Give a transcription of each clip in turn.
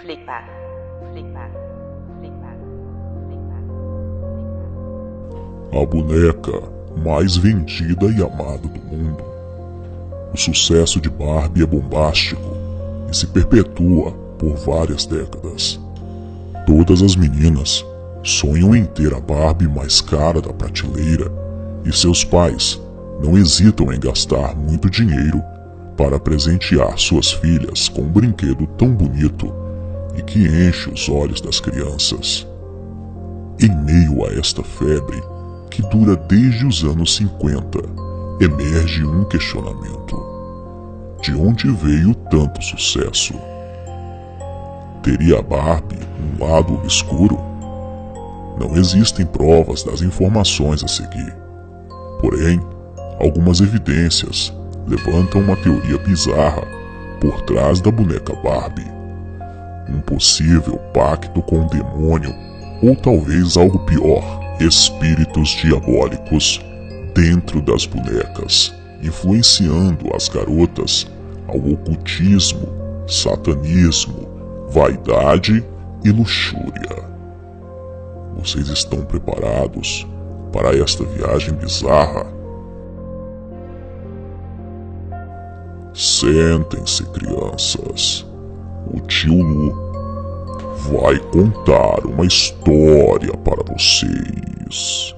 Flickback, flickback, flickback. a boneca mais vendida e amada do mundo. O sucesso de Barbie é bombástico e se perpetua por várias décadas. Todas as meninas sonham em ter a Barbie mais cara da prateleira e seus pais não hesitam em gastar muito dinheiro para presentear suas filhas com um brinquedo tão bonito e que enche os olhos das crianças. Em meio a esta febre, que dura desde os anos 50, emerge um questionamento: de onde veio tanto sucesso? Teria a Barbie um lado obscuro? Não existem provas das informações a seguir. Porém, algumas evidências levantam uma teoria bizarra por trás da boneca Barbie. Um possível pacto com o demônio, ou talvez algo pior, espíritos diabólicos dentro das bonecas, influenciando as garotas ao ocultismo, satanismo, vaidade e luxúria. Vocês estão preparados para esta viagem bizarra? Sentem-se, crianças. O tio Lu vai contar uma história para vocês.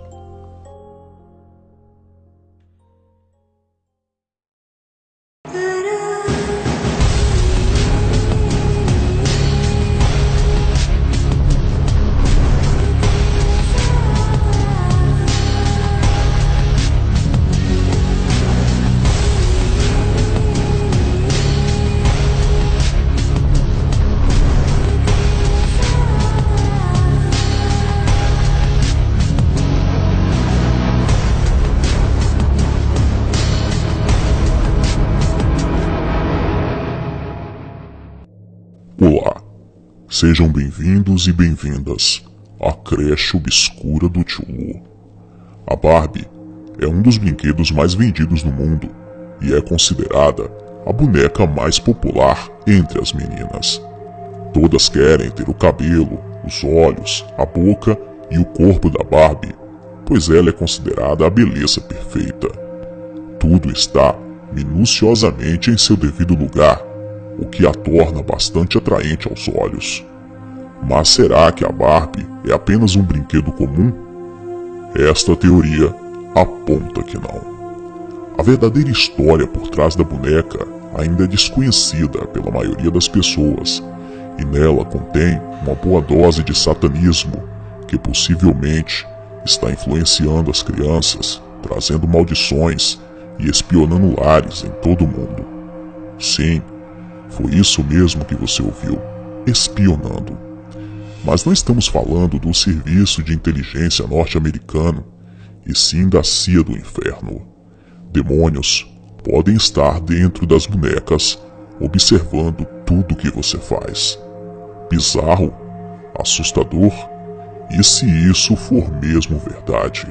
Sejam bem-vindos e bem-vindas à creche obscura do tio Lu. A Barbie é um dos brinquedos mais vendidos no mundo e é considerada a boneca mais popular entre as meninas. Todas querem ter o cabelo, os olhos, a boca e o corpo da Barbie, pois ela é considerada a beleza perfeita. Tudo está minuciosamente em seu devido lugar o que a torna bastante atraente aos olhos. Mas será que a Barbie é apenas um brinquedo comum? Esta teoria aponta que não. A verdadeira história por trás da boneca ainda é desconhecida pela maioria das pessoas, e nela contém uma boa dose de satanismo que possivelmente está influenciando as crianças, trazendo maldições e espionando lares em todo o mundo. Sim, foi isso mesmo que você ouviu. Espionando. Mas não estamos falando do serviço de inteligência norte-americano, e sim da CIA do inferno. Demônios podem estar dentro das bonecas, observando tudo que você faz. Bizarro? Assustador? E se isso for mesmo verdade?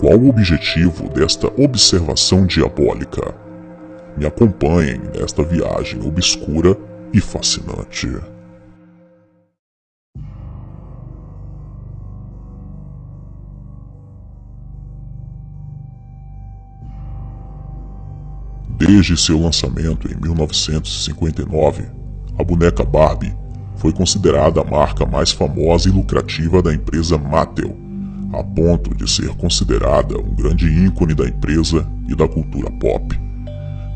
Qual o objetivo desta observação diabólica? Me acompanhem nesta viagem obscura e fascinante. Desde seu lançamento em 1959, a boneca Barbie foi considerada a marca mais famosa e lucrativa da empresa Mattel, a ponto de ser considerada um grande ícone da empresa e da cultura pop.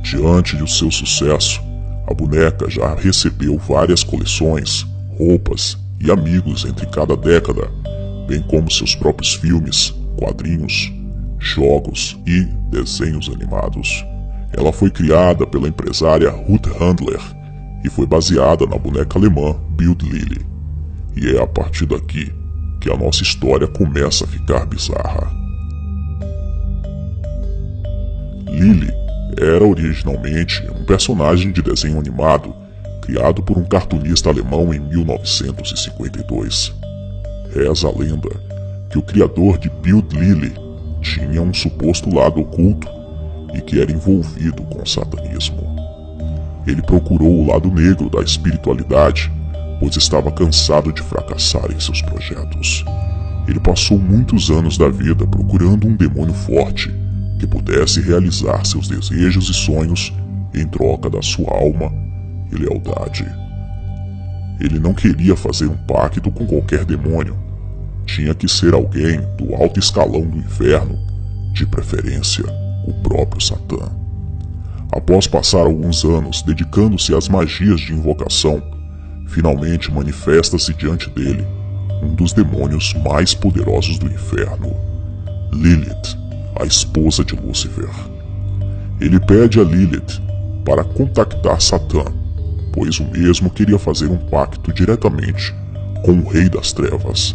Diante do seu sucesso, a boneca já recebeu várias coleções, roupas e amigos entre cada década, bem como seus próprios filmes, quadrinhos, jogos e desenhos animados. Ela foi criada pela empresária Ruth Handler e foi baseada na boneca alemã Bild Lilly. E é a partir daqui que a nossa história começa a ficar bizarra. Lily era originalmente um personagem de desenho animado criado por um cartunista alemão em 1952. Reza a lenda que o criador de Bild Lilly tinha um suposto lado oculto e que era envolvido com o satanismo. Ele procurou o lado negro da espiritualidade pois estava cansado de fracassar em seus projetos. Ele passou muitos anos da vida procurando um demônio forte que pudesse realizar seus desejos e sonhos em troca da sua alma e lealdade. Ele não queria fazer um pacto com qualquer demônio. Tinha que ser alguém do alto escalão do inferno, de preferência o próprio Satã. Após passar alguns anos dedicando-se às magias de invocação, finalmente manifesta-se diante dele um dos demônios mais poderosos do inferno, Lilith, a esposa de Lúcifer. Ele pede a Lilith para contactar Satã, pois o mesmo queria fazer um pacto diretamente com o Rei das Trevas,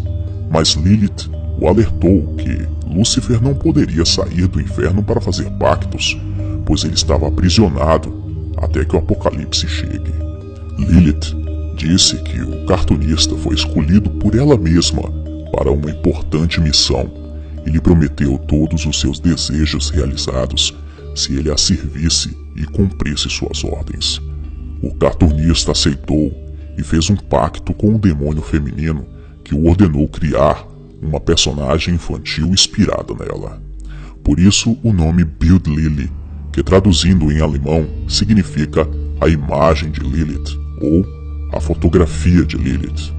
mas Lilith o alertou que Lúcifer não poderia sair do inferno para fazer pactos, pois ele estava aprisionado até que o apocalipse chegue. Lilith disse que o cartunista foi escolhido por ela mesma para uma importante missão e lhe prometeu todos os seus desejos realizados se ele a servisse e cumprisse suas ordens. O cartunista aceitou e fez um pacto com o demônio feminino que o ordenou criar uma personagem infantil inspirada nela. Por isso o nome Build Lily, que traduzindo em alemão significa a imagem de Lilith ou a fotografia de Lilith.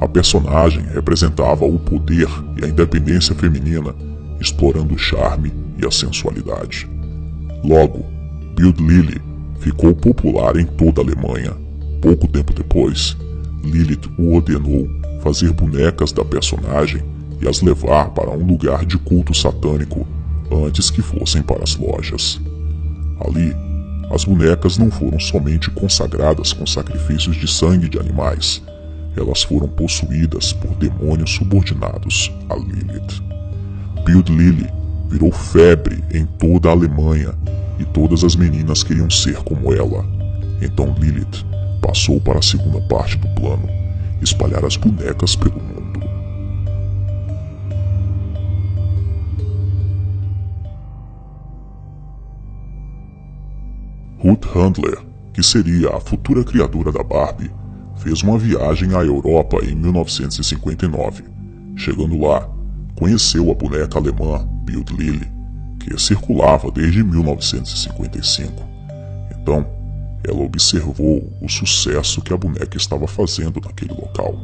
A personagem representava o poder e a independência feminina, explorando o charme e a sensualidade. Logo, Build Lily ficou popular em toda a Alemanha. Pouco tempo depois, Lilith o ordenou fazer bonecas da personagem e as levar para um lugar de culto satânico antes que fossem para as lojas. Ali, as bonecas não foram somente consagradas com sacrifícios de sangue de animais, elas foram possuídas por demônios subordinados a Lilith. Build Lily virou febre em toda a Alemanha e todas as meninas queriam ser como ela. Então Lilith passou para a segunda parte do plano espalhar as bonecas pelo mundo. Ruth Handler, que seria a futura criadora da Barbie, fez uma viagem à Europa em 1959. Chegando lá, conheceu a boneca alemã Bild Lily, que circulava desde 1955. Então, ela observou o sucesso que a boneca estava fazendo naquele local.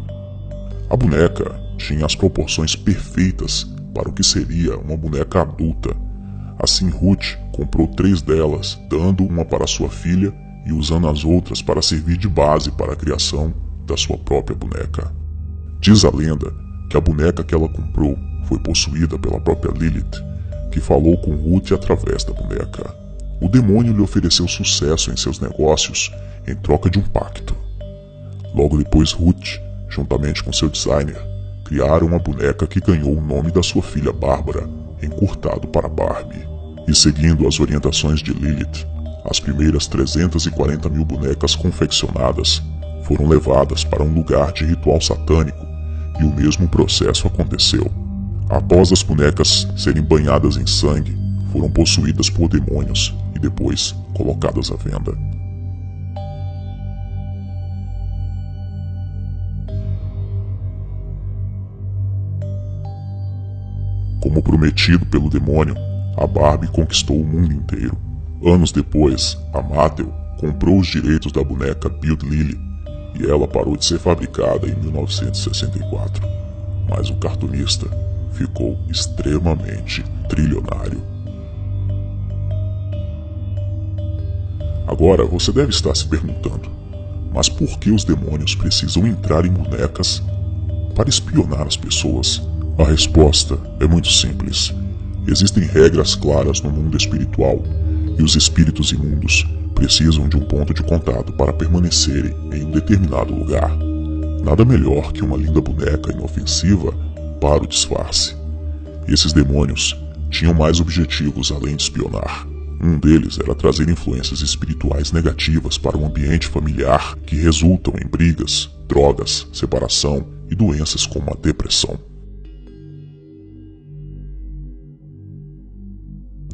A boneca tinha as proporções perfeitas para o que seria uma boneca adulta. Assim, Ruth comprou três delas, dando uma para sua filha e usando as outras para servir de base para a criação da sua própria boneca. Diz a lenda que a boneca que ela comprou foi possuída pela própria Lilith, que falou com Ruth através da boneca. O demônio lhe ofereceu sucesso em seus negócios em troca de um pacto. Logo depois, Ruth, juntamente com seu designer, criaram uma boneca que ganhou o nome da sua filha Bárbara, encurtado para Barbie. E seguindo as orientações de Lilith, as primeiras 340 mil bonecas confeccionadas foram levadas para um lugar de ritual satânico e o mesmo processo aconteceu. Após as bonecas serem banhadas em sangue, foram possuídas por demônios e depois colocadas à venda. Como prometido pelo demônio, a Barbie conquistou o mundo inteiro. Anos depois, a Mattel comprou os direitos da boneca Build Lily e ela parou de ser fabricada em 1964. Mas o cartunista ficou extremamente trilionário. Agora você deve estar se perguntando: mas por que os demônios precisam entrar em bonecas para espionar as pessoas? A resposta é muito simples. Existem regras claras no mundo espiritual e os espíritos imundos precisam de um ponto de contato para permanecerem em um determinado lugar. Nada melhor que uma linda boneca inofensiva para o disfarce. Esses demônios tinham mais objetivos além de espionar. Um deles era trazer influências espirituais negativas para o ambiente familiar que resultam em brigas, drogas, separação e doenças como a depressão.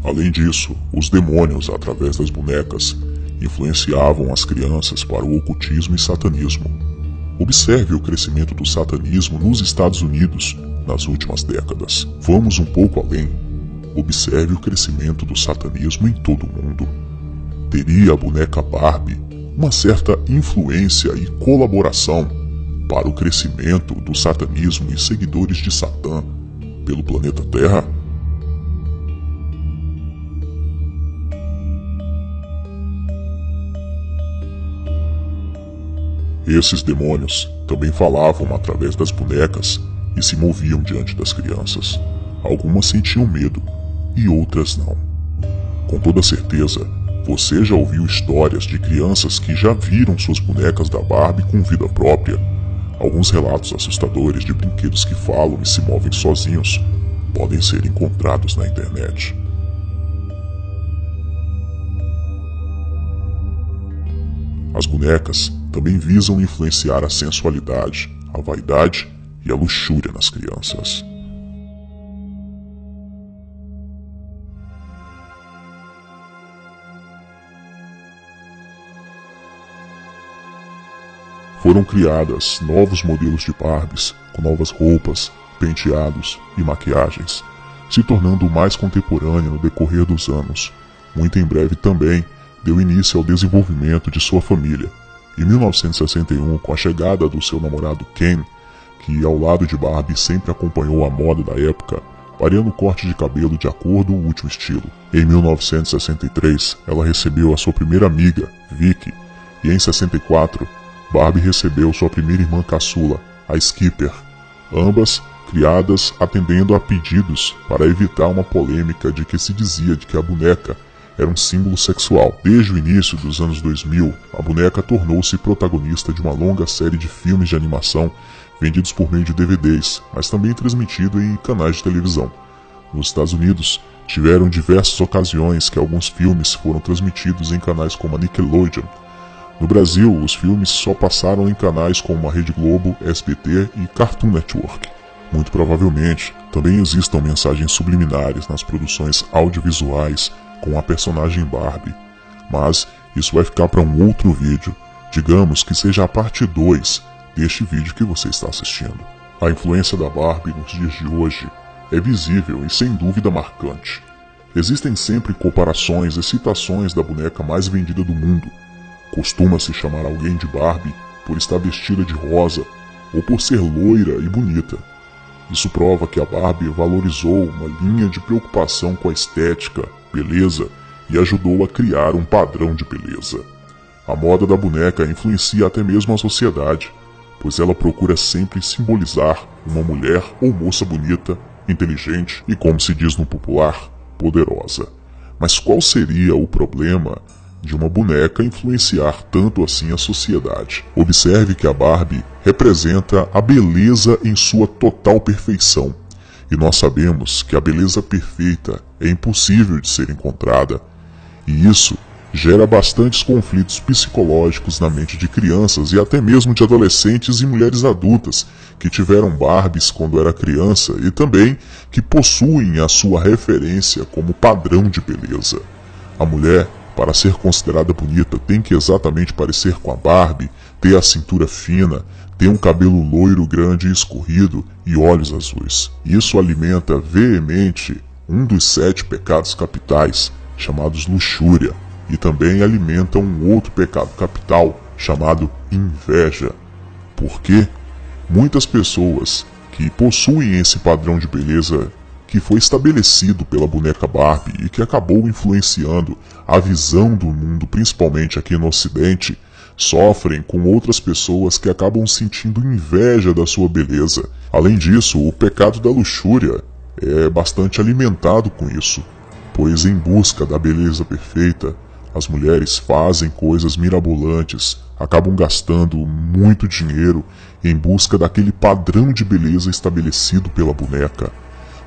Além disso, os demônios, através das bonecas, influenciavam as crianças para o ocultismo e satanismo. Observe o crescimento do satanismo nos Estados Unidos nas últimas décadas. Vamos um pouco além. Observe o crescimento do satanismo em todo o mundo. Teria a boneca Barbie uma certa influência e colaboração para o crescimento do satanismo e seguidores de Satã pelo planeta Terra? Esses demônios também falavam através das bonecas e se moviam diante das crianças. Algumas sentiam medo e outras não. Com toda certeza, você já ouviu histórias de crianças que já viram suas bonecas da Barbie com vida própria. Alguns relatos assustadores de brinquedos que falam e se movem sozinhos podem ser encontrados na internet. As bonecas também visam influenciar a sensualidade, a vaidade e a luxúria nas crianças. Foram criadas novos modelos de Barbies, com novas roupas, penteados e maquiagens, se tornando mais contemporânea no decorrer dos anos. Muito em breve também deu início ao desenvolvimento de sua família. Em 1961, com a chegada do seu namorado Ken, que ao lado de Barbie sempre acompanhou a moda da época, variando o corte de cabelo de acordo com o último estilo. Em 1963, ela recebeu a sua primeira amiga, Vicky, e em 64, Barbie recebeu sua primeira irmã caçula, a Skipper, ambas criadas atendendo a pedidos para evitar uma polêmica de que se dizia de que a boneca era um símbolo sexual. Desde o início dos anos 2000, a boneca tornou-se protagonista de uma longa série de filmes de animação vendidos por meio de DVDs, mas também transmitido em canais de televisão. Nos Estados Unidos, tiveram diversas ocasiões que alguns filmes foram transmitidos em canais como a Nickelodeon. No Brasil, os filmes só passaram em canais como a Rede Globo, SBT e Cartoon Network. Muito provavelmente, também existam mensagens subliminares nas produções audiovisuais com a personagem Barbie, mas isso vai ficar para um outro vídeo, digamos que seja a parte 2 deste vídeo que você está assistindo. A influência da Barbie nos dias de hoje é visível e sem dúvida marcante. Existem sempre comparações e citações da boneca mais vendida do mundo. Costuma-se chamar alguém de Barbie por estar vestida de rosa ou por ser loira e bonita. Isso prova que a Barbie valorizou uma linha de preocupação com a estética, beleza e ajudou a criar um padrão de beleza. A moda da boneca influencia até mesmo a sociedade, pois ela procura sempre simbolizar uma mulher ou moça bonita, inteligente e, como se diz no popular, poderosa. Mas qual seria o problema de uma boneca influenciar tanto assim a sociedade. Observe que a Barbie representa a beleza em sua total perfeição. E nós sabemos que a beleza perfeita é impossível de ser encontrada. E isso gera bastantes conflitos psicológicos na mente de crianças e até mesmo de adolescentes e mulheres adultas que tiveram Barbies quando era criança e também que possuem a sua referência como padrão de beleza. A mulher para ser considerada bonita, tem que exatamente parecer com a Barbie, ter a cintura fina, ter um cabelo loiro grande e escorrido e olhos azuis. Isso alimenta veemente um dos sete pecados capitais, chamados luxúria, e também alimenta um outro pecado capital, chamado inveja. Porque muitas pessoas que possuem esse padrão de beleza que foi estabelecido pela boneca Barbie e que acabou influenciando a visão do mundo, principalmente aqui no Ocidente, sofrem com outras pessoas que acabam sentindo inveja da sua beleza. Além disso, o pecado da luxúria é bastante alimentado com isso, pois em busca da beleza perfeita, as mulheres fazem coisas mirabolantes, acabam gastando muito dinheiro em busca daquele padrão de beleza estabelecido pela boneca.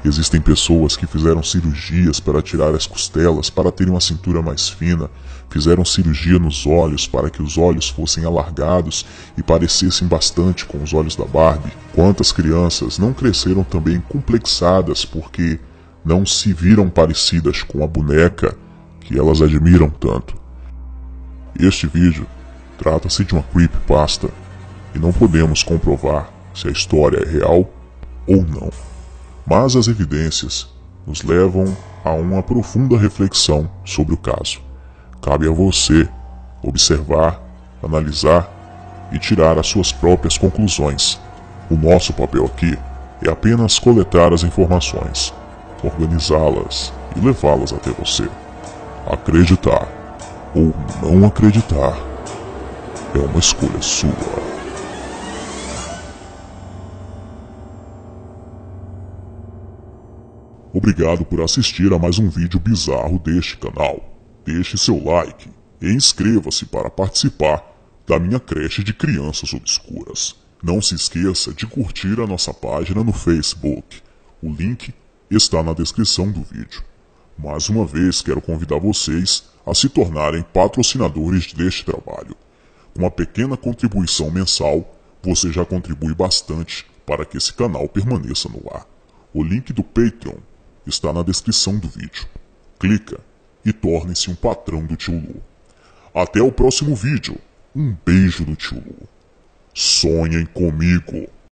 Existem pessoas que fizeram cirurgias para tirar as costelas para terem uma cintura mais fina, fizeram cirurgia nos olhos para que os olhos fossem alargados e parecessem bastante com os olhos da Barbie. Quantas crianças não cresceram também complexadas porque não se viram parecidas com a boneca que elas admiram tanto? Este vídeo trata-se de uma creepypasta e não podemos comprovar se a história é real ou não. Mas as evidências nos levam a uma profunda reflexão sobre o caso. Cabe a você observar, analisar e tirar as suas próprias conclusões. O nosso papel aqui é apenas coletar as informações, organizá-las e levá-las até você. Acreditar ou não acreditar é uma escolha sua. Obrigado por assistir a mais um vídeo bizarro deste canal. Deixe seu like e inscreva-se para participar da minha creche de crianças obscuras. Não se esqueça de curtir a nossa página no Facebook. O link está na descrição do vídeo. Mais uma vez quero convidar vocês a se tornarem patrocinadores deste trabalho. Com uma pequena contribuição mensal, você já contribui bastante para que esse canal permaneça no ar. O link do Patreon está na descrição do vídeo. Clica e torne-se um patrão do Tio Lu. Até o próximo vídeo. Um beijo do Tio Lu. Sonhem comigo.